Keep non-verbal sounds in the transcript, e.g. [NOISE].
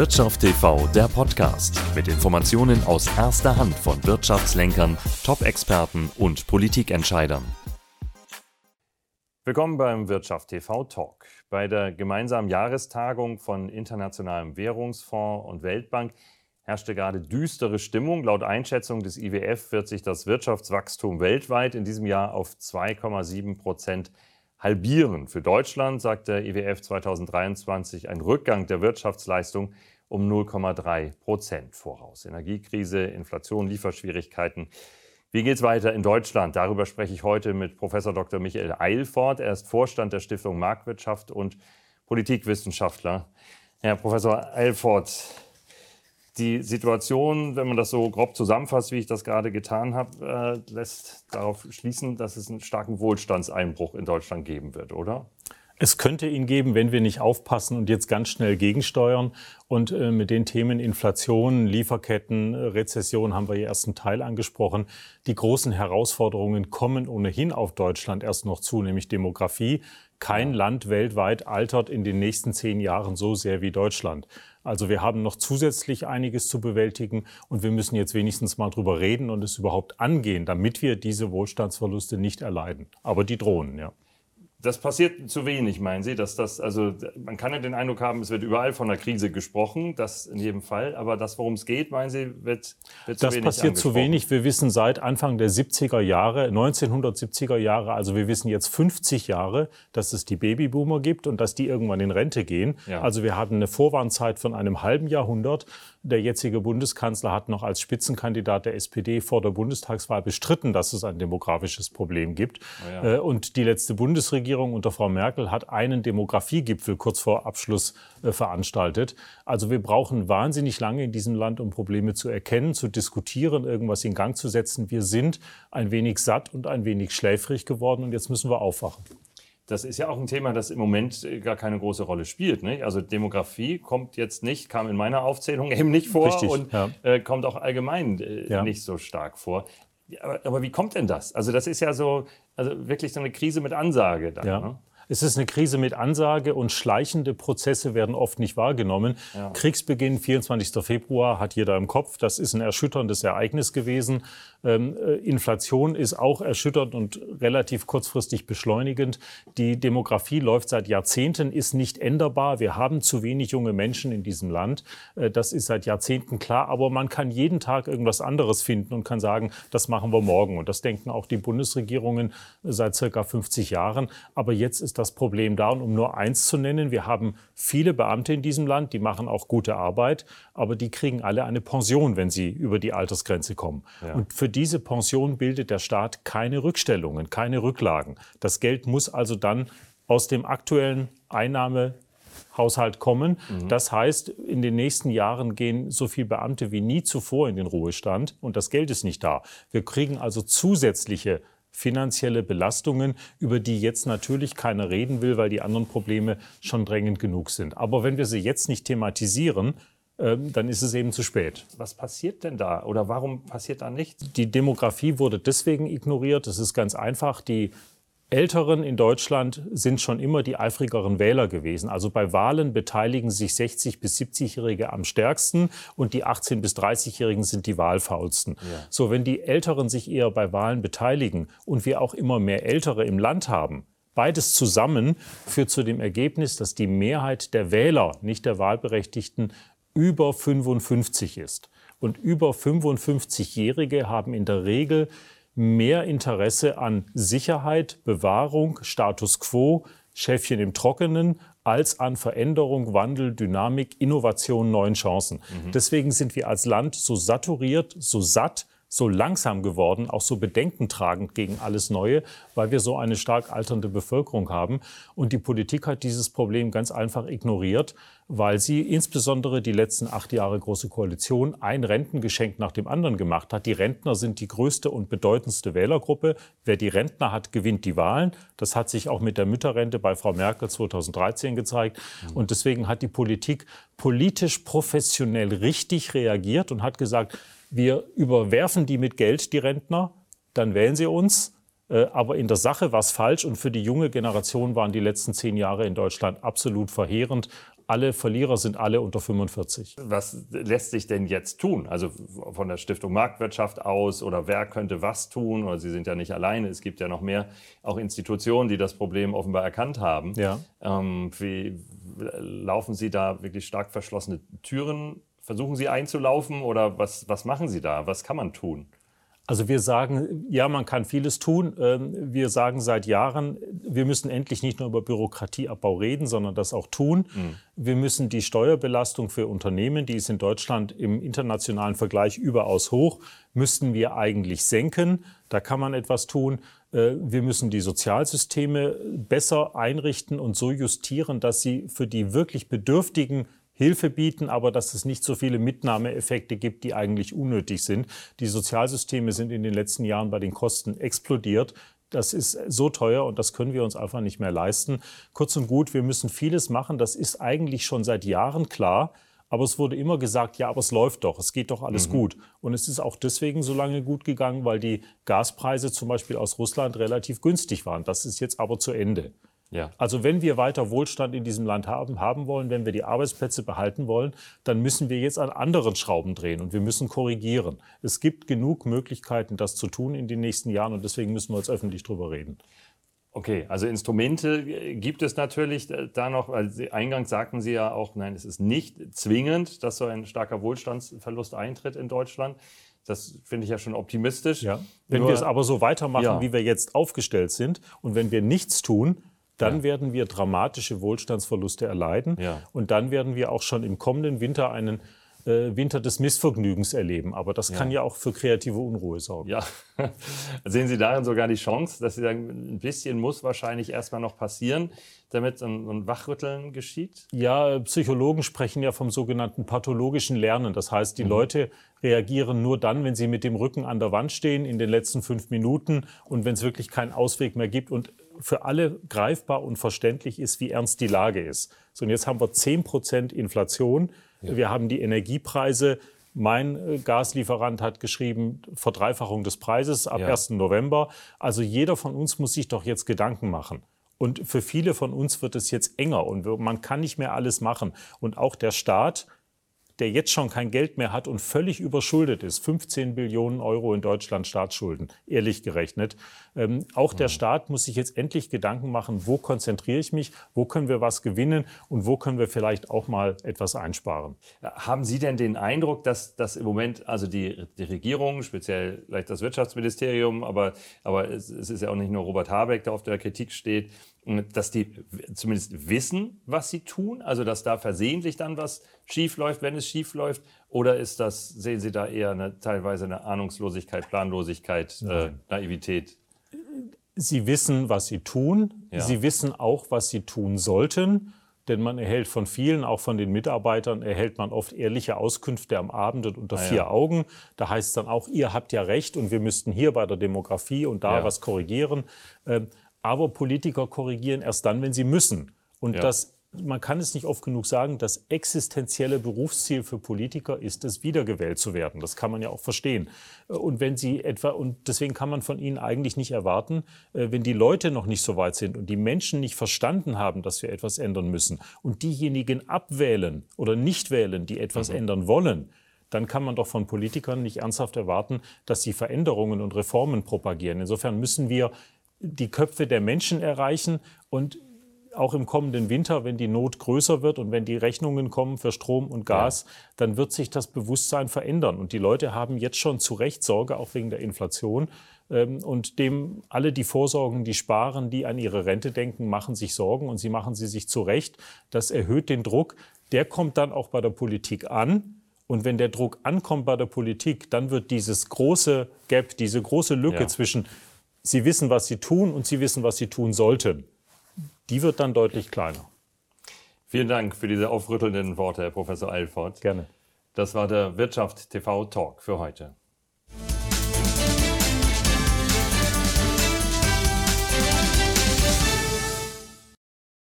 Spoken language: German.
Wirtschaft TV, der Podcast mit Informationen aus erster Hand von Wirtschaftslenkern, Top-Experten und Politikentscheidern. Willkommen beim Wirtschaft TV Talk. Bei der gemeinsamen Jahrestagung von Internationalem Währungsfonds und Weltbank herrschte gerade düstere Stimmung. Laut Einschätzung des IWF wird sich das Wirtschaftswachstum weltweit in diesem Jahr auf 2,7 Prozent halbieren. Für Deutschland sagt der IWF 2023 ein Rückgang der Wirtschaftsleistung um 0,3 Prozent voraus. Energiekrise, Inflation, Lieferschwierigkeiten. Wie geht es weiter in Deutschland? Darüber spreche ich heute mit Professor Dr. Michael Eilfort. Er ist Vorstand der Stiftung Marktwirtschaft und Politikwissenschaftler. Herr Professor Eilfort, die Situation, wenn man das so grob zusammenfasst, wie ich das gerade getan habe, äh, lässt darauf schließen, dass es einen starken Wohlstandseinbruch in Deutschland geben wird, oder? Es könnte ihn geben, wenn wir nicht aufpassen und jetzt ganz schnell gegensteuern. Und äh, mit den Themen Inflation, Lieferketten, Rezession haben wir hier erst einen Teil angesprochen. Die großen Herausforderungen kommen ohnehin auf Deutschland erst noch zu, nämlich Demografie. Kein Land weltweit altert in den nächsten zehn Jahren so sehr wie Deutschland. Also wir haben noch zusätzlich einiges zu bewältigen und wir müssen jetzt wenigstens mal drüber reden und es überhaupt angehen, damit wir diese Wohlstandsverluste nicht erleiden. Aber die drohen, ja. Das passiert zu wenig, meinen Sie? Dass das, also man kann ja den Eindruck haben, es wird überall von der Krise gesprochen, das in jedem Fall. Aber das, worum es geht, meinen Sie, wird, wird zu das wenig Das passiert zu wenig. Wir wissen seit Anfang der 70er Jahre, 1970er Jahre, also wir wissen jetzt 50 Jahre, dass es die Babyboomer gibt und dass die irgendwann in Rente gehen. Ja. Also wir hatten eine Vorwarnzeit von einem halben Jahrhundert. Der jetzige Bundeskanzler hat noch als Spitzenkandidat der SPD vor der Bundestagswahl bestritten, dass es ein demografisches Problem gibt. Oh ja. Äh, und die letzte Bundesregierung unter Frau Merkel hat einen Demografiegipfel kurz vor Abschluss äh, veranstaltet. Also wir brauchen wahnsinnig lange in diesem Land, um Probleme zu erkennen, zu diskutieren, irgendwas in Gang zu setzen. Wir sind ein wenig satt und ein wenig schläfrig geworden und jetzt müssen wir aufwachen das ist ja auch ein Thema, das im Moment äh, gar keine große Rolle spielt. Nicht? Also Demografie kommt jetzt nicht, kam in meiner Aufzählung [LAUGHS] eben nicht vor Richtig, und ja. äh, kommt auch allgemein äh, ja. nicht so stark vor. Aber, aber, wie kommt denn das? Also das ist ja so, also wirklich so eine Krise mit Ansage. Dann, ja. ne? Es ist eine Krise mit Ansage und schleichende Prozesse werden oft nicht wahrgenommen. Ja. Kriegsbeginn, 24. Februar, hat jeder im Kopf. Das ist ein erschütterndes Ereignis gewesen. Ähm, äh, Inflation ist auch erschütternd und relativ kurzfristig beschleunigend. Die Demografie läuft seit Jahrzehnten, ist nicht änderbar. Wir haben zu wenig junge Menschen in diesem Land. Äh, das ist seit Jahrzehnten klar. Aber man kann jeden Tag irgendwas anderes finden und kann sagen, das machen wir morgen. Und das denken auch die Bundesregierungen seit circa 50 Jahren. Aber jetzt ist das Problem da. Und um nur eins zu nennen, wir haben viele Beamte in diesem Land, die machen auch gute Arbeit, aber die kriegen alle eine Pension, wenn sie über die Altersgrenze kommen. Ja. Und für diese Pension bildet der Staat keine Rückstellungen, keine Rücklagen. Das Geld muss also dann aus dem aktuellen Einnahmehaushalt kommen. Mhm. Das heißt, in den nächsten Jahren gehen so viele Beamte wie nie zuvor in den Ruhestand und das Geld ist nicht da. Wir kriegen also zusätzliche finanzielle Belastungen, über die jetzt natürlich keiner reden will, weil die anderen Probleme schon drängend genug sind. Aber wenn wir sie jetzt nicht thematisieren, ähm, dann ist es eben zu spät. Was passiert denn da oder warum passiert da nichts? Die Demografie wurde deswegen ignoriert. Das ist ganz einfach. Die Älteren in Deutschland sind schon immer die eifrigeren Wähler gewesen. Also bei Wahlen beteiligen sich 60 bis 70-Jährige am stärksten und die 18 bis 30-Jährigen sind die wahlfaulsten. Ja. So, wenn die Älteren sich eher bei Wahlen beteiligen und wir auch immer mehr Ältere im Land haben, Beides zusammen führt zu dem Ergebnis, dass die Mehrheit der Wähler, nicht der Wahlberechtigten, über 55 ist. Und über 55-Jährige haben in der Regel mehr Interesse an Sicherheit, Bewahrung, Status quo, Schäfchen im Trockenen, als an Veränderung, Wandel, Dynamik, Innovation, neuen Chancen. Mhm. Deswegen sind wir als Land so saturiert, so satt, so langsam geworden, auch so bedenkentragend gegen alles Neue, weil wir so eine stark alternde Bevölkerung haben. Und die Politik hat dieses Problem ganz einfach ignoriert, weil sie insbesondere die letzten acht Jahre Große Koalition ein Rentengeschenk nach dem anderen gemacht hat. Die Rentner sind die größte und bedeutendste Wählergruppe. Wer die Rentner hat, gewinnt die Wahlen. Das hat sich auch mit der Mütterrente bei Frau Merkel 2013 gezeigt. Und deswegen hat die Politik politisch professionell richtig reagiert und hat gesagt, wir überwerfen die mit Geld, die Rentner, dann wählen sie uns. Äh, aber in der Sache war es falsch und für die junge Generation waren die letzten zehn Jahre in Deutschland absolut verheerend. alle Verlierer sind alle unter 45. Was lässt sich denn jetzt tun? Also von der Stiftung Marktwirtschaft aus oder wer könnte was tun? Oder Sie sind ja nicht alleine, es gibt ja noch mehr auch Institutionen, die das Problem offenbar erkannt haben. Ja. Ähm, wie laufen Sie da wirklich stark verschlossene Türen? Versuchen Sie einzulaufen oder was, was machen Sie da? Was kann man tun? Also wir sagen, ja, man kann vieles tun. Ähm, wir sagen seit Jahren, wir müssen endlich nicht nur über Bürokratieabbau reden, sondern das auch tun. Mhm. Wir müssen die Steuerbelastung für Unternehmen, die ist in Deutschland im internationalen Vergleich überaus hoch, müssten wir eigentlich senken. Da kann man etwas tun. Äh, wir müssen die Sozialsysteme besser einrichten und so justieren, dass sie für die wirklich Bedürftigen Hilfe bieten, aber dass es nicht so viele Mitnahmeeffekte gibt, die eigentlich unnötig sind. Die Sozialsysteme sind in den letzten Jahren bei den Kosten explodiert. Das ist so teuer und das können wir uns einfach nicht mehr leisten. Kurz und gut, wir müssen vieles machen. Das ist eigentlich schon seit Jahren klar. Aber es wurde immer gesagt, ja, aber es läuft doch, es geht doch alles mhm. gut. Und es ist auch deswegen so lange gut gegangen, weil die Gaspreise zum Beispiel aus Russland relativ günstig waren. Das ist jetzt aber zu Ende. Ja. Also wenn wir weiter Wohlstand in diesem Land haben, haben wollen, wenn wir die Arbeitsplätze behalten wollen, dann müssen wir jetzt an anderen Schrauben drehen und wir müssen korrigieren. Es gibt genug Möglichkeiten, das zu tun in den nächsten Jahren und deswegen müssen wir jetzt öffentlich drüber reden. Okay, also Instrumente gibt es natürlich da noch, weil Sie, eingangs sagten Sie ja auch, nein, es ist nicht zwingend, dass so ein starker Wohlstandsverlust eintritt in Deutschland. Das finde ich ja schon optimistisch. Ja. Wenn Nur, wir es aber so weitermachen, ja. wie wir jetzt aufgestellt sind und wenn wir nichts tun, dann ja. werden wir dramatische Wohlstandsverluste erleiden. Ja. Und dann werden wir auch schon im kommenden Winter einen äh, Winter des Missvergnügens erleben. Aber das kann ja. ja auch für kreative Unruhe sorgen. Ja, [LAUGHS] sehen Sie darin sogar die Chance, dass Sie sagen, ein bisschen muss wahrscheinlich erstmal noch passieren, damit ein, ein Wachrütteln geschieht? Ja, Psychologen sprechen ja vom sogenannten pathologischen Lernen. Das heißt, die mhm. Leute reagieren nur dann, wenn sie mit dem Rücken an der Wand stehen in den letzten fünf Minuten und wenn es wirklich keinen Ausweg mehr gibt und für alle greifbar und verständlich ist, wie ernst die Lage ist. So, und jetzt haben wir 10 Prozent Inflation. Ja. Wir haben die Energiepreise. Mein äh, Gaslieferant hat geschrieben, Verdreifachung des Preises ab ja. 1. November. Also jeder von uns muss sich doch jetzt Gedanken machen. Und für viele von uns wird es jetzt enger und man kann nicht mehr alles machen. Und auch der Staat der jetzt schon kein Geld mehr hat und völlig überschuldet ist, 15 Billionen Euro in Deutschland Staatsschulden, ehrlich gerechnet. Ähm, auch der Staat muss sich jetzt endlich Gedanken machen, wo konzentriere ich mich, wo können wir was gewinnen und wo können wir vielleicht auch mal etwas einsparen. Haben Sie denn den Eindruck, dass, dass im Moment also die, die Regierung, speziell vielleicht das Wirtschaftsministerium, aber, aber es, es ist ja auch nicht nur Robert Habeck, der auf der Kritik steht, dass die zumindest wissen, was sie tun, also dass da versehentlich dann was schief läuft, wenn es schief läuft, oder ist das, sehen Sie da eher eine, teilweise eine Ahnungslosigkeit, Planlosigkeit, äh, Naivität? Sie wissen, was sie tun. Ja. Sie wissen auch, was sie tun sollten. Denn man erhält von vielen, auch von den Mitarbeitern, erhält man oft ehrliche Auskünfte am Abend und unter ah, vier ja. Augen. Da heißt es dann auch, ihr habt ja recht und wir müssten hier bei der Demografie und da ja. was korrigieren. Ähm, aber Politiker korrigieren erst dann, wenn sie müssen. Und das, man kann es nicht oft genug sagen, das existenzielle Berufsziel für Politiker ist es, wiedergewählt zu werden. Das kann man ja auch verstehen. Und wenn sie etwa, und deswegen kann man von ihnen eigentlich nicht erwarten, äh, wenn die Leute noch nicht so weit sind und die Menschen nicht verstanden haben, dass wir etwas ändern müssen und diejenigen abwählen oder nicht wählen, die etwas mhm. ändern wollen, dann kann man doch von Politikern nicht ernsthaft erwarten, dass sie Veränderungen und Reformen propagieren. Insofern müssen wir die Köpfe der Menschen erreichen und auch im kommenden Winter, wenn die Not größer wird und wenn die Rechnungen kommen für Strom und Gas, ja. dann wird sich das Bewusstsein verändern. Und die Leute haben jetzt schon zu Recht Sorge, auch wegen der Inflation. Ähm, und dem alle, die vorsorgen, die sparen, die an ihre Rente denken, machen sich Sorgen und sie machen sie sich zu Recht. Das erhöht den Druck. Der kommt dann auch bei der Politik an. Und wenn der Druck ankommt bei der Politik, dann wird dieses große Gap, diese große Lücke ja. zwischen Sie wissen, was Sie tun und Sie wissen, was Sie tun sollten. Die wird dann deutlich kleiner. Vielen Dank für diese aufrüttelnden Worte, Herr Professor Eilfort. Gerne. Das war der Wirtschaft TV Talk für heute.